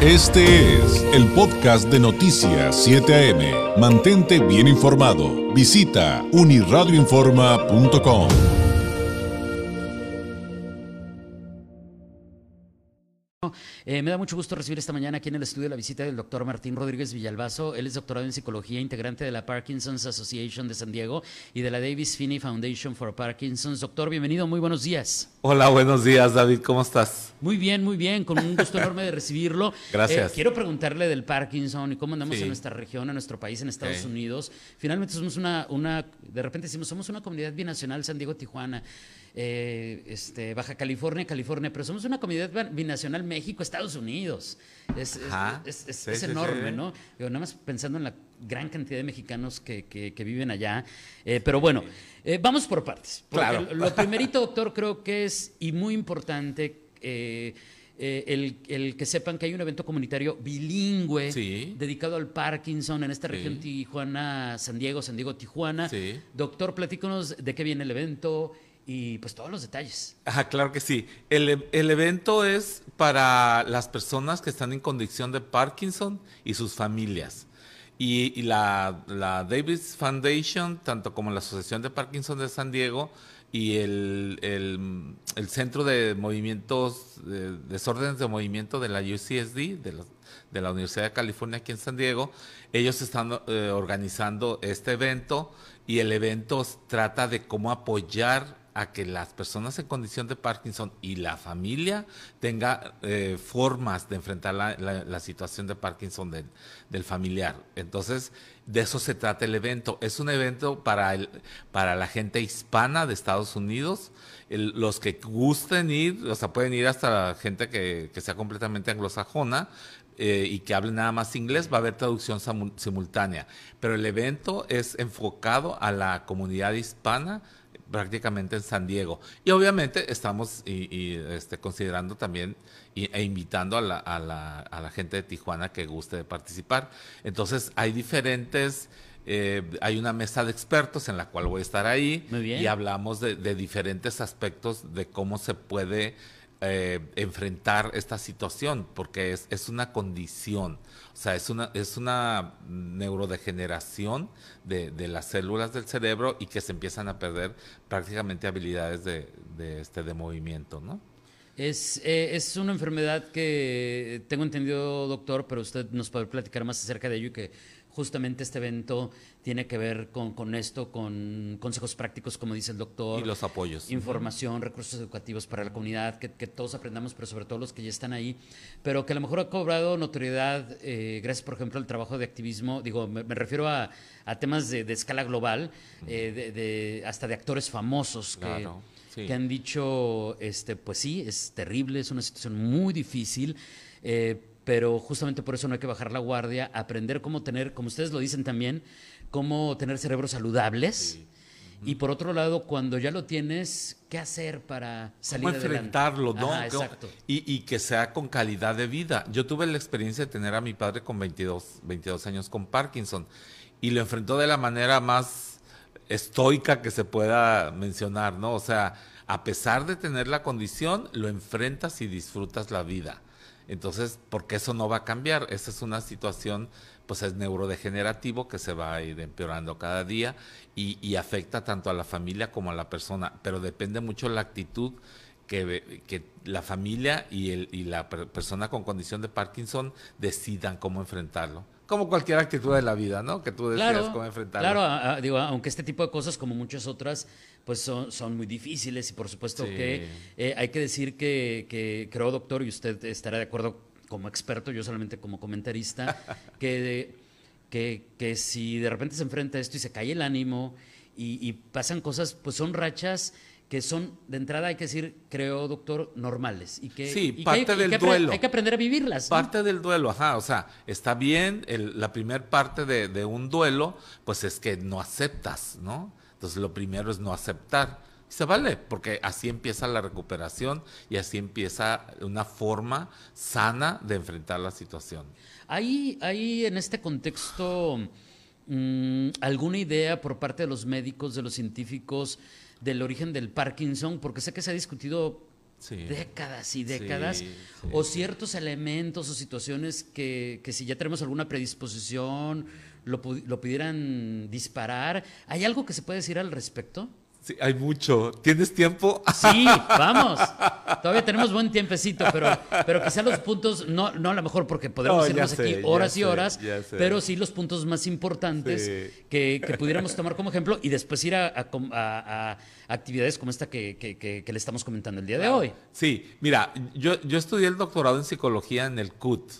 Este es el podcast de Noticias 7 AM. Mantente bien informado. Visita uniradioinforma.com. Eh, me da mucho gusto recibir esta mañana aquí en el estudio la visita del doctor Martín Rodríguez Villalbazo. Él es doctorado en psicología, integrante de la Parkinson's Association de San Diego y de la Davis Finney Foundation for Parkinson's. Doctor, bienvenido, muy buenos días. Hola, buenos días, David, ¿cómo estás? Muy bien, muy bien, con un gusto enorme de recibirlo. Gracias. Eh, quiero preguntarle del Parkinson y cómo andamos en nuestra región, en nuestro país, en Estados. Unidos. Finalmente somos una, una, de repente decimos, somos una comunidad binacional, San Diego, Tijuana. eh, este, Baja California, California, pero somos una comunidad binacional México, Estados Unidos. Es, es- Ajá. es- es- Sí, es sí, enorme, sí. ¿no? Digo, nada más pensando en la gran cantidad de mexicanos que, que- que viven allá. Eh, pero bueno, eh, vamos por partes. Claro. Lo primerito, doctor, creo que es, y muy importante, eh, eh, el, el que sepan que hay un evento comunitario bilingüe Sí. dedicado al Parkinson en esta Sí. región Tijuana, San Diego, San Diego, Tijuana. Sí. Doctor, platícanos de qué viene el evento y pues todos los detalles. Ajá, claro que sí. El, el evento es para las personas que están en condición de Parkinson y sus familias. Y, y la, la Davis Foundation, tanto como la Asociación de Parkinson de San Diego y el, el- Centro de Movimientos, de Desórdenes de Movimiento de la UCSD, de la, de la Universidad de California aquí en San Diego, ellos están eh, organizando este evento y el evento trata de cómo apoyar a que las personas en condición de Parkinson y la familia tenga eh, formas de enfrentar la, situación de Parkinson del, familiar. Entonces, de eso se trata el evento. Es un evento para, el, para la gente hispana de Estados Unidos. Los que gusten ir, o sea, pueden ir hasta la gente que, sea completamente anglosajona, eh, y que hable nada más inglés, va a haber traducción simultánea. Pero el evento es enfocado a la comunidad hispana prácticamente en San Diego. Y obviamente estamos y, y, este, considerando también y- e invitando a la, a, la, a la gente de Tijuana que guste de participar. Entonces hay diferentes... eh, hay una mesa de expertos en la cual voy a estar ahí Muy bien. y hablamos de, de diferentes aspectos de cómo se puede eh, enfrentar esta situación, porque es, es una condición, o sea, es una, es una neurodegeneración de, de las células del cerebro y que se empiezan a perder prácticamente habilidades de, de, este, de movimiento, ¿no? Es, eh, es una enfermedad que tengo entendido, doctor, pero usted nos puede platicar más acerca de ello y que justamente este evento tiene que ver con, con esto, con consejos prácticos, como dice el doctor. Y los apoyos. Información, recursos educativos para la comunidad, que, que todos aprendamos, pero sobre todo los que ya están ahí, pero que a lo mejor ha cobrado notoriedad eh, gracias, por ejemplo, al trabajo de activismo, digo, me, me refiero a, a temas de, de escala global, eh, de, de- hasta de actores famosos que, Claro, sí. que han dicho, este, pues sí, es terrible, es una situación muy difícil, eh, pero justamente por eso no hay que bajar la guardia, aprender cómo tener, como ustedes lo dicen también, cómo tener cerebros saludables. Y por otro lado, cuando ya lo tienes, ¿qué hacer para salir ¿Cómo adelante? enfrentarlo, no? Ajá, ¿Cómo- exacto. Y, y que sea con calidad de vida. Yo tuve la experiencia de tener a mi padre con 22, 22 años con Parkinson y lo enfrentó de la manera más estoica que se pueda mencionar, ¿no? O sea, a pesar de tener la condición, lo enfrentas y disfrutas la vida. Entonces, porque eso no va a cambiar, esa es una situación, pues es neurodegenerativo que se va a ir empeorando cada día y, y afecta tanto a la familia como a la persona, pero depende mucho la actitud que, la familia y, el, y la per- persona con condición de Parkinson decidan cómo enfrentarlo. Como cualquier actitud de la vida, ¿no? Que tú decidas Claro, cómo enfrentarlo. claro a- a- digo, aunque este tipo de cosas, como muchas otras, pues son, son muy difíciles y por supuesto Sí. que eh, hay que decir que, que creo, doctor, y usted estará de acuerdo como experto, yo solamente como comentarista, que, que, que si de repente se enfrenta a esto y se cae el ánimo y, y pasan cosas, pues son rachas que son, de entrada hay que decir, creo, doctor, normales. Y que, Sí, y que parte hay, y del que duelo. Hay que aprender a vivirlas. ¿no? Parte del duelo, ajá, o sea, está bien, el- la primer parte de, de un duelo, pues es que no aceptas, ¿no? Entonces lo primero es no aceptar. Y se vale, porque así empieza la recuperación y así empieza una forma sana de enfrentar la situación. ¿Hay, hay en este contexto mm, alguna idea por parte de los médicos, de los científicos, del origen del Parkinson? Porque sé que se ha discutido décadas y décadas, o ciertos elementos o situaciones que, que, si ya tenemos alguna predisposición, lo, lo pudieran disparar. ¿Hay algo que se puede decir al respecto? Sí, hay mucho. ¿Tienes tiempo? Sí, vamos. Todavía tenemos buen tiempecito, pero, pero quizá los puntos, no, no a lo mejor porque podemos irnos aquí horas y horas, pero sí los puntos más importantes que, que, pudiéramos tomar como ejemplo y después ir a, a, actividades como esta que, que, le estamos comentando el día de hoy. Sí, mira, yo, yo estudié el doctorado en psicología en el CUT.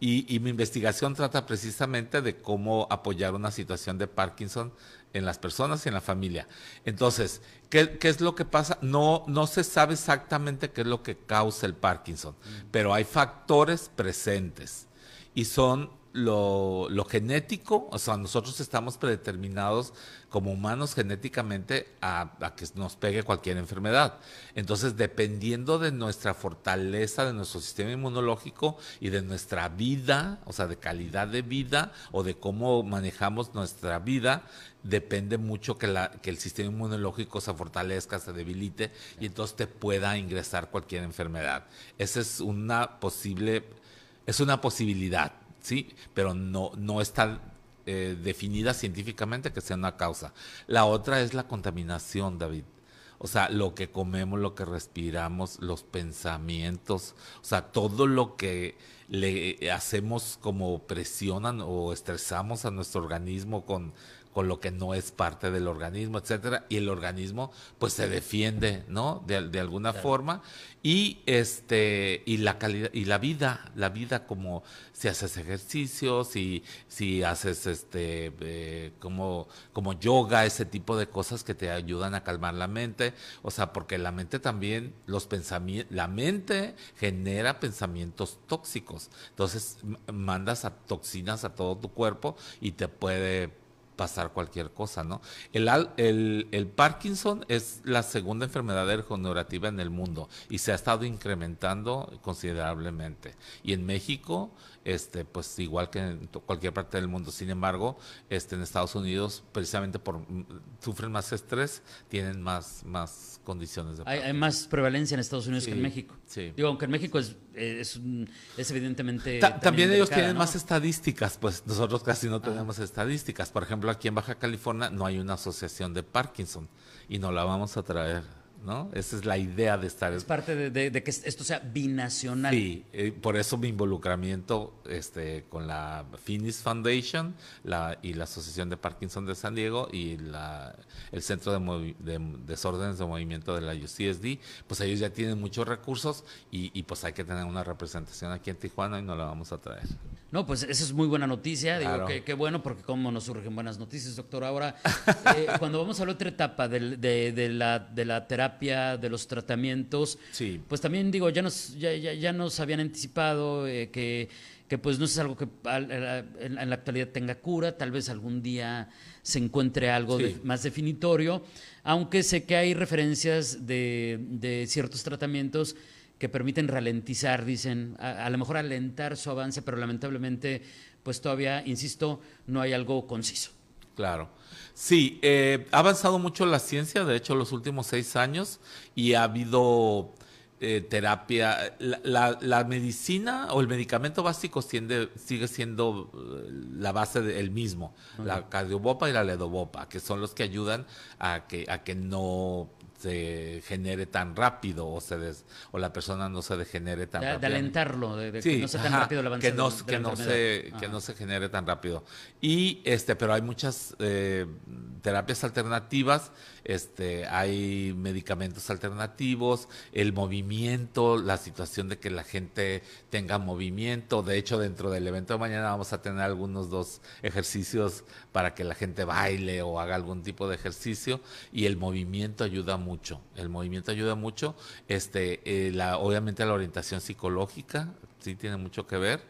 Y, y mi investigación trata precisamente de cómo apoyar una situación de Parkinson en las personas y en la familia. Entonces, ¿qué, es lo que pasa? No, no se sabe exactamente qué es lo que causa el Parkinson, pero hay factores presentes y son lo, genético, o sea, nosotros estamos predeterminados como humanos genéticamente a, a, que nos pegue cualquier enfermedad. Entonces, dependiendo de nuestra fortaleza, de nuestro sistema inmunológico y de nuestra vida, o sea, de calidad de vida o de cómo manejamos nuestra vida, depende mucho que, la, que el sistema inmunológico se fortalezca, se debilite y entonces te pueda ingresar cualquier enfermedad. Esa es una posible, es una posibilidad, ¿sí? Pero no, no está eh, definida científicamente que sea una causa. La otra es la contaminación, David. O sea, lo que comemos, lo que respiramos, los pensamientos, o sea, todo lo que le hacemos como presionan o estresamos a nuestro organismo con con lo que no es parte del organismo, etcétera, y el organismo pues se defiende, ¿no? De, alguna forma. Y este y la calidad y la vida, la vida como si haces ejercicios, si si haces este eh, como como yoga, ese tipo de cosas que te ayudan a calmar la mente, o sea, porque la mente también los pensamientos, la mente genera pensamientos tóxicos, entonces mandas a toxinas a todo tu cuerpo y te puede pasar cualquier cosa, ¿no? El, el, el Parkinson es la segunda enfermedad degenerativa en el mundo y se ha estado incrementando considerablemente. Y en México este, pues igual que en cualquier parte del mundo. Sin embargo, este, en Estados Unidos, precisamente por mm, sufren más estrés, tienen más, más condiciones de hay, hay, más prevalencia en Estados Unidos que en México. Sí. Digo, aunque en México es, es, es evidentemente... también, ellos tienen más estadísticas, pues nosotros casi no tenemos estadísticas. Por ejemplo, aquí en Baja California no hay una asociación de Parkinson y no la vamos a traer ¿no? Esa es la idea de estar. Es parte de, que esto sea binacional. Sí, eh, por eso mi involucramiento este, con la Finis Foundation la, y la Asociación de Parkinson de San Diego y la, el Centro de, de, Desórdenes de Movimiento de la UCSD, pues ellos ya tienen muchos recursos y, y pues hay que tener una representación aquí en Tijuana y no la vamos a traer. No, pues esa es muy buena noticia. Digo, que qué bueno, porque como nos surgen buenas noticias, doctor. Ahora, eh, cuando vamos a la otra etapa de, la, de la terapia, de los tratamientos, pues también digo, ya nos, ya, ya, nos habían anticipado eh, que, que pues no es algo que en, la actualidad tenga cura, tal vez algún día se encuentre algo más definitorio, aunque sé que hay referencias de, de ciertos tratamientos que permiten ralentizar, dicen, a, lo mejor alentar su avance, pero lamentablemente, pues todavía, insisto, no hay algo conciso. Claro. Sí, eh, ha avanzado mucho la ciencia, de hecho, los últimos seis años, y ha habido eh, terapia. La, medicina o el medicamento básico sigue siendo eh, la base del mismo, la cardiobopa y la ledobopa, que son los que ayudan a que, a que no se genere tan rápido o se o la persona no se degenere tan rápido. De alentarlo, de, que no sea tan rápido el avance que no, que no se que no se genere tan rápido. Y este, pero hay muchas eh, terapias alternativas, este, hay medicamentos alternativos, el movimiento, la situación de que la gente tenga movimiento. De hecho, dentro del evento de mañana vamos a tener algunos dos ejercicios para que la gente baile o haga algún tipo de ejercicio y el movimiento ayuda mucho. El movimiento ayuda mucho. Este, eh, la, obviamente la orientación psicológica sí tiene mucho que ver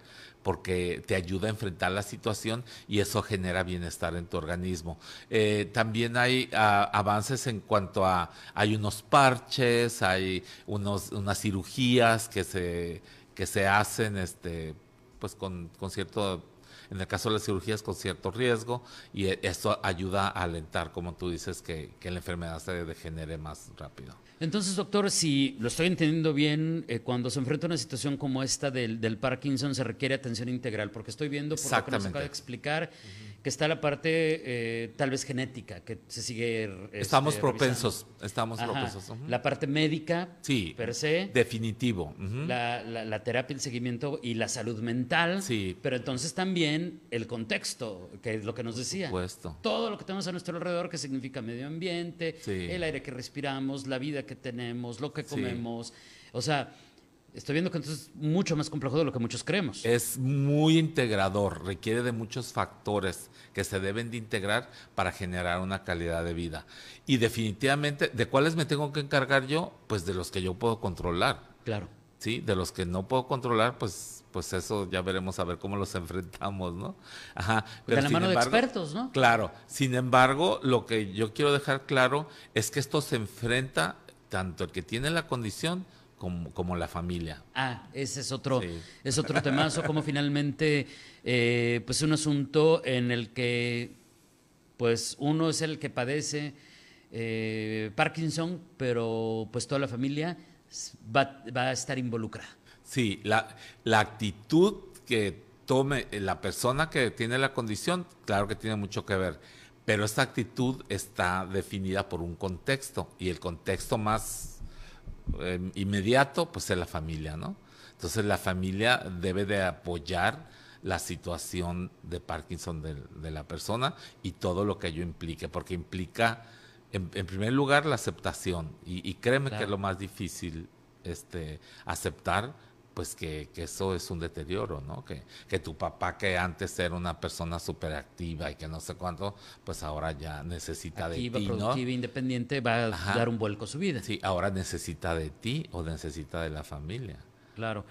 porque te ayuda a enfrentar la situación y eso genera bienestar en tu organismo. Eh, también hay ah, avances en cuanto a, hay unos parches, hay unos, unas cirugías que se, que se hacen este, pues con cierto En el caso de las cirugías con cierto riesgo y e, esto ayuda a alentar, como tú dices, que, que la enfermedad se degenere más rápido. Entonces, doctor, si lo estoy entendiendo bien, eh, cuando se enfrenta a una situación como esta del, del, Parkinson se requiere atención integral, porque estoy viendo por lo que nos acaba de explicar que está la parte eh, tal vez genética, que se sigue. Este, estamos propensos, estamos propensos. La parte médica, sí, per se. Definitivo. la, la, terapia, el seguimiento y la salud mental. Sí. Pero entonces también el contexto, que es lo que nos decía. Supuesto. Todo lo que tenemos a nuestro alrededor, que significa medio ambiente, el aire que respiramos, la vida que tenemos, lo que comemos. O sea, Estoy viendo que entonces es mucho más complejo de lo que muchos creemos. Es muy integrador, requiere de muchos factores que se deben de integrar para generar una calidad de vida. Y definitivamente, ¿de cuáles me tengo que encargar yo? Pues de los que yo puedo controlar. Claro. Sí, de los que no puedo controlar, pues, pues eso ya veremos a ver cómo los enfrentamos, ¿no? Ajá. Pero de la mano de expertos, ¿no? Claro. Sin embargo, lo que yo quiero dejar claro es que esto se enfrenta tanto el que tiene la condición como, la familia. Ah, ese es otro, es otro temazo, como finalmente, eh, pues un asunto en el que, pues uno es el que padece eh, Parkinson, pero pues toda la familia va, a estar involucrada. Sí, la, la actitud que tome la persona que tiene la condición, claro que tiene mucho que ver, pero esta actitud está definida por un contexto y el contexto más Em, inmediato, pues es la familia, ¿no? Entonces la familia debe de apoyar la situación de Parkinson de, la persona y todo lo que ello implique, porque implica, en, primer lugar, la aceptación. Y, créeme que es lo más difícil este, aceptar pues que, eso es un deterioro, ¿no? Que, que tu papá que antes era una persona súper activa y que no sé cuánto, pues ahora ya necesita de ti, productiva, independiente, va a dar un vuelco a su vida. Sí, ahora necesita de ti o necesita de la familia. Claro.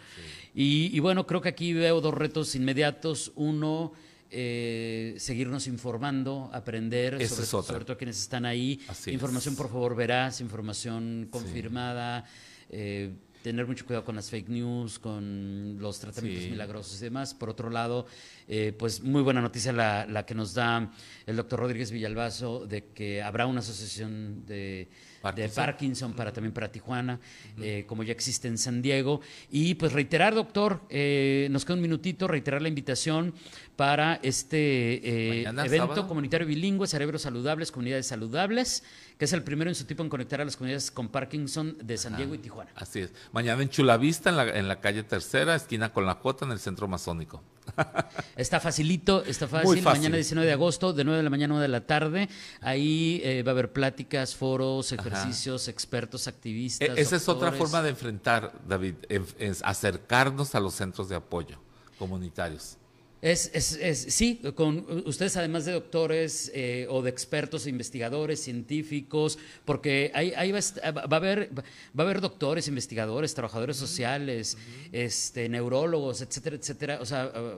Y, bueno, creo que aquí veo dos retos inmediatos. Uno, eh, seguirnos informando, aprender, sobre, sobre, todo quienes están ahí. información, por favor, veraz, información confirmada. Eh, tener mucho cuidado con las fake news, con los tratamientos milagrosos y demás. Por otro lado, eh, pues muy buena noticia la, la, que nos da el doctor Rodríguez Villalbazo de que habrá una asociación de de Parkinson para también para Tijuana, eh, como ya existe en San Diego. Y pues reiterar, doctor, eh, nos queda un minutito, reiterar la invitación para este eh, evento comunitario bilingüe, Cerebros Saludables, Comunidades Saludables, que es el primero en su tipo en conectar a las comunidades con Parkinson de San Diego y Tijuana. Así es. Mañana en Chulavista, en la, en la calle Tercera, esquina con la J, en el Centro Masónico. Está facilito, está fácil. Mañana 19 de agosto, de 9 de la mañana a 1 de la tarde. Ahí eh, va a haber pláticas, foros, ejercicios, expertos, activistas. E-, esa es otra forma de enfrentar, David, es acercarnos a los centros de apoyo comunitarios. Es, es, es, sí, con ustedes además de doctores eh, o de expertos, investigadores, científicos, porque ahí, ahí va, a haber, va a haber doctores, investigadores, trabajadores sociales, este, neurólogos, etcétera, etcétera. O sea, ah,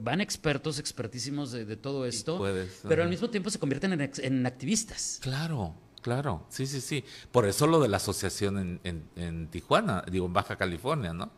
van expertos, expertísimos de, todo esto, pero al mismo tiempo se convierten en, en, activistas. Claro, claro, sí, sí, sí. Por eso lo de la asociación en, en, en Tijuana, digo, en Baja California, ¿no?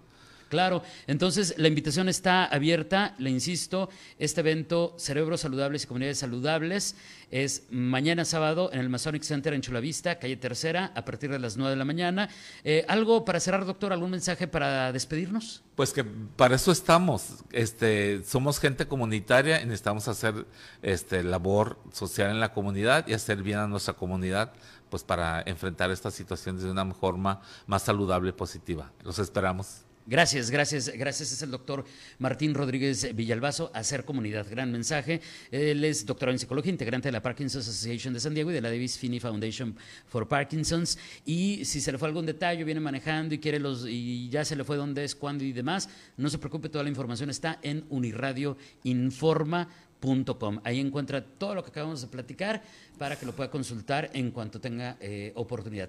Claro, entonces la invitación está abierta, le insisto, este evento Cerebros Saludables y Comunidades Saludables es mañana sábado en el Masonic Center en Chulavista, calle Tercera, a partir de las 9 de la mañana. Eh, ¿Algo para cerrar, doctor? ¿Algún mensaje para despedirnos? Pues que para eso estamos. Este, somos gente comunitaria y necesitamos hacer este, labor social en la comunidad y hacer bien a nuestra comunidad pues para enfrentar estas situaciones de una forma más saludable y positiva. Los esperamos. Gracias, gracias, gracias. Es el doctor Martín Rodríguez Villalbazo, Hacer Comunidad. Gran mensaje. Él es doctorado en psicología, integrante de la Parkinson's Association de San Diego y de la Davis Finney Foundation for Parkinson's. Y si se le fue algún detalle, viene manejando y quiere los y ya se le fue dónde es, cuándo y demás, no se preocupe, toda la información está en uniradioinforma.com. Ahí encuentra todo lo que acabamos de platicar para que lo pueda consultar en cuanto tenga eh, oportunidad.